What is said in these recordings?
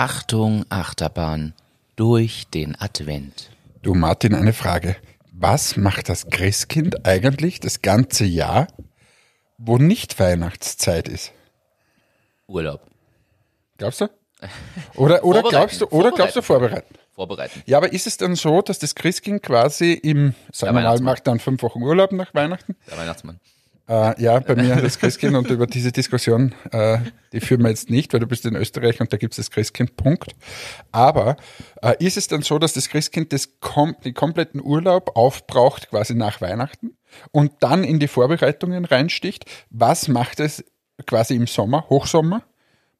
Achtung, Achterbahn durch den Advent. Du Martin, eine Frage. Was macht das Christkind eigentlich das ganze Jahr, wo nicht Weihnachtszeit ist? Urlaub. Glaubst du? Oder, oder glaubst du, oder glaubst du vorbereiten? Vorbereiten. Ja, aber ist es dann so, dass das Christkind quasi im, sagen wir mal, macht dann fünf Wochen Urlaub nach Weihnachten? Der Weihnachtsmann. Äh, ja, bei mir das Christkind und über diese Diskussion, äh, die führen wir jetzt nicht, weil du bist in Österreich und da gibt es das Christkind, Punkt. Aber äh, ist es dann so, dass das Christkind das kom den kompletten Urlaub aufbraucht quasi nach Weihnachten und dann in die Vorbereitungen reinsticht? Was macht es quasi im Sommer, Hochsommer,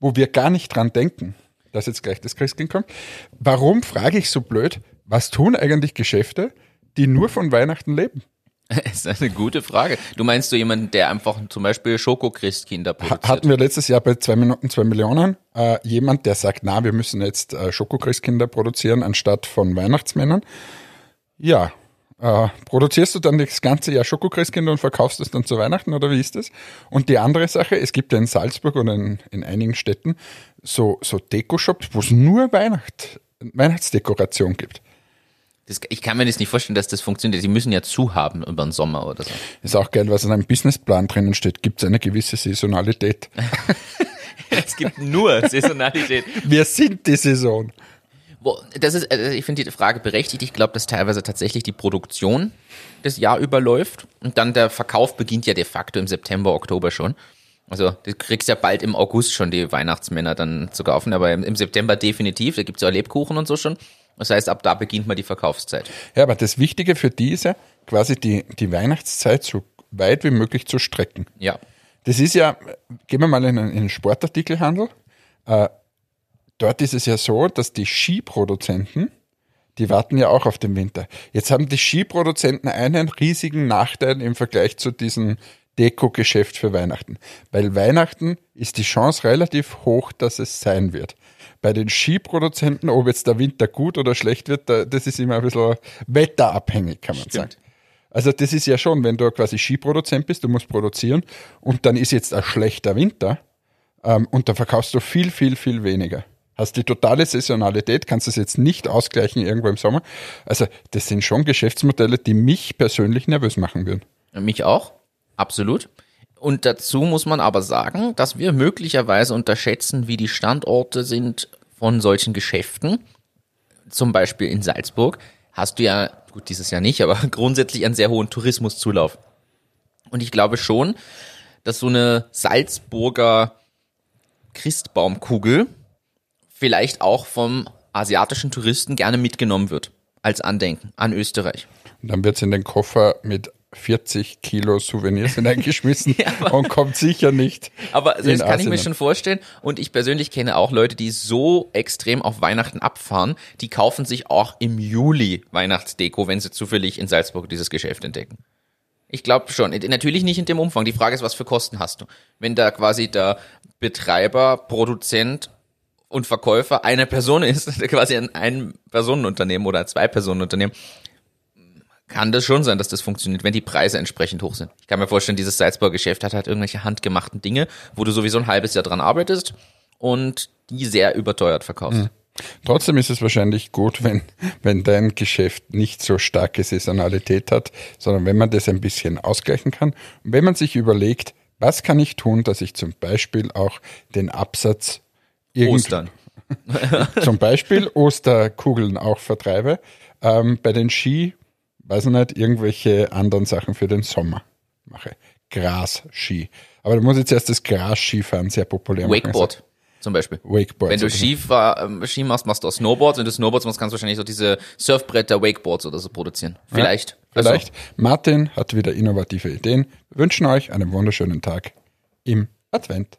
wo wir gar nicht dran denken, dass jetzt gleich das Christkind kommt? Warum, frage ich so blöd, was tun eigentlich Geschäfte, die nur von Weihnachten leben? Das ist eine gute Frage. Du meinst du jemanden, der einfach zum Beispiel Schokochristkinder produziert? Hatten wir letztes Jahr bei zwei Minuten zwei Millionen äh, jemand, der sagt, na, wir müssen jetzt äh, Schokochristkinder produzieren anstatt von Weihnachtsmännern. Ja, äh, produzierst du dann das ganze Jahr Schokochristkinder und verkaufst es dann zu Weihnachten oder wie ist das? Und die andere Sache, es gibt ja in Salzburg und in, in einigen Städten so, so Deko-Shops, wo es nur Weihnacht, Weihnachtsdekoration gibt. Das, ich kann mir das nicht vorstellen, dass das funktioniert. Sie müssen ja zu haben über den Sommer oder so. Ist auch geil, was in einem Businessplan drinnen steht, gibt es eine gewisse Saisonalität. Es gibt nur Saisonalität. Wir sind die Saison. Wo, das ist, also ich finde die Frage berechtigt. Ich glaube, dass teilweise tatsächlich die Produktion das Jahr überläuft und dann der Verkauf beginnt ja de facto im September, Oktober schon. Also du kriegst ja bald im August schon die Weihnachtsmänner dann zu kaufen, aber im, im September definitiv. Da gibt's ja auch Lebkuchen und so schon. Das heißt, ab da beginnt mal die Verkaufszeit. Ja, aber das Wichtige für die ist ja, quasi die, die Weihnachtszeit so weit wie möglich zu strecken. Ja. Das ist ja, gehen wir mal in einen, in einen Sportartikelhandel. Äh, dort ist es ja so, dass die Skiproduzenten, die warten ja auch auf den Winter. Jetzt haben die Skiproduzenten einen riesigen Nachteil im Vergleich zu diesem Deko-Geschäft für Weihnachten. Weil Weihnachten ist die Chance relativ hoch, dass es sein wird. Bei den Skiproduzenten, ob jetzt der Winter gut oder schlecht wird, da- das ist immer ein bisschen wetterabhängig, kann man sagen. Also das ist ja schon, wenn du quasi Skiproduzent bist, du musst produzieren und dann ist jetzt ein schlechter Winter ähm, und dann verkaufst du viel, viel, viel weniger. Hast die totale Saisonalität, kannst das jetzt nicht ausgleichen irgendwo im Sommer. Also das sind schon Geschäftsmodelle, die mich persönlich nervös machen würden. Mich auch, absolut. Und dazu muss man aber sagen, dass wir möglicherweise unterschätzen, wie die Standorte sind von solchen Geschäften. Zum Beispiel in Salzburg hast du ja, gut, dieses Jahr nicht, aber grundsätzlich einen sehr hohen Tourismuszulauf. Und ich glaube schon, dass so eine Salzburger Christbaumkugel vielleicht auch vom asiatischen Touristen gerne mitgenommen wird. Als Andenken an Österreich. Und dann wird's in den Koffer mit 40 Kilo Souvenirs hineingeschmissen und kommt sicher nicht. Aber das kann ich mir Asien. schon vorstellen. Und ich persönlich kenne auch Leute, die so extrem auf Weihnachten abfahren, die kaufen sich auch im Juli Weihnachtsdeko, wenn sie zufällig in Salzburg dieses Geschäft entdecken. Ich glaube schon. Natürlich nicht in dem Umfang. Die Frage ist, was für Kosten hast du? Wenn da quasi der Betreiber, Produzent und Verkäufer eine Person ist, quasi ein Ein-Personen-Unternehmen oder ein Zwei-Personen-Unternehmen, kann das schon sein, dass das funktioniert, wenn die Preise entsprechend hoch sind. Ich kann mir vorstellen, dieses Salzburger Geschäft hat halt irgendwelche handgemachten Dinge, wo du sowieso ein halbes Jahr dran arbeitest und die sehr überteuert verkaufst. Trotzdem ist es wahrscheinlich gut, wenn, wenn dein Geschäft nicht so starke Saisonalität hat, sondern wenn man das ein bisschen ausgleichen kann. Und wenn man sich überlegt, was kann ich tun, dass ich zum Beispiel auch den Absatz Ostern. zum Beispiel Osterkugeln auch vertreibe, ähm, bei den Ski, weiß ich nicht, irgendwelche anderen Sachen für den Sommer mache. Gras-Ski. Aber du musst jetzt erst das Gras-Skifahren sehr populär machen. Wakeboard zum Beispiel. Also Wakeboard. Wenn du. Ski, fahr- ähm, Ski machst, machst du auch Snowboards. Wenn du Snowboards machst, kannst du wahrscheinlich so diese Surfbretter, Wakeboards oder so produzieren. Vielleicht. Also, Vielleicht. Martin hat wieder innovative Ideen. Wir wünschen euch einen wunderschönen Tag im Advent.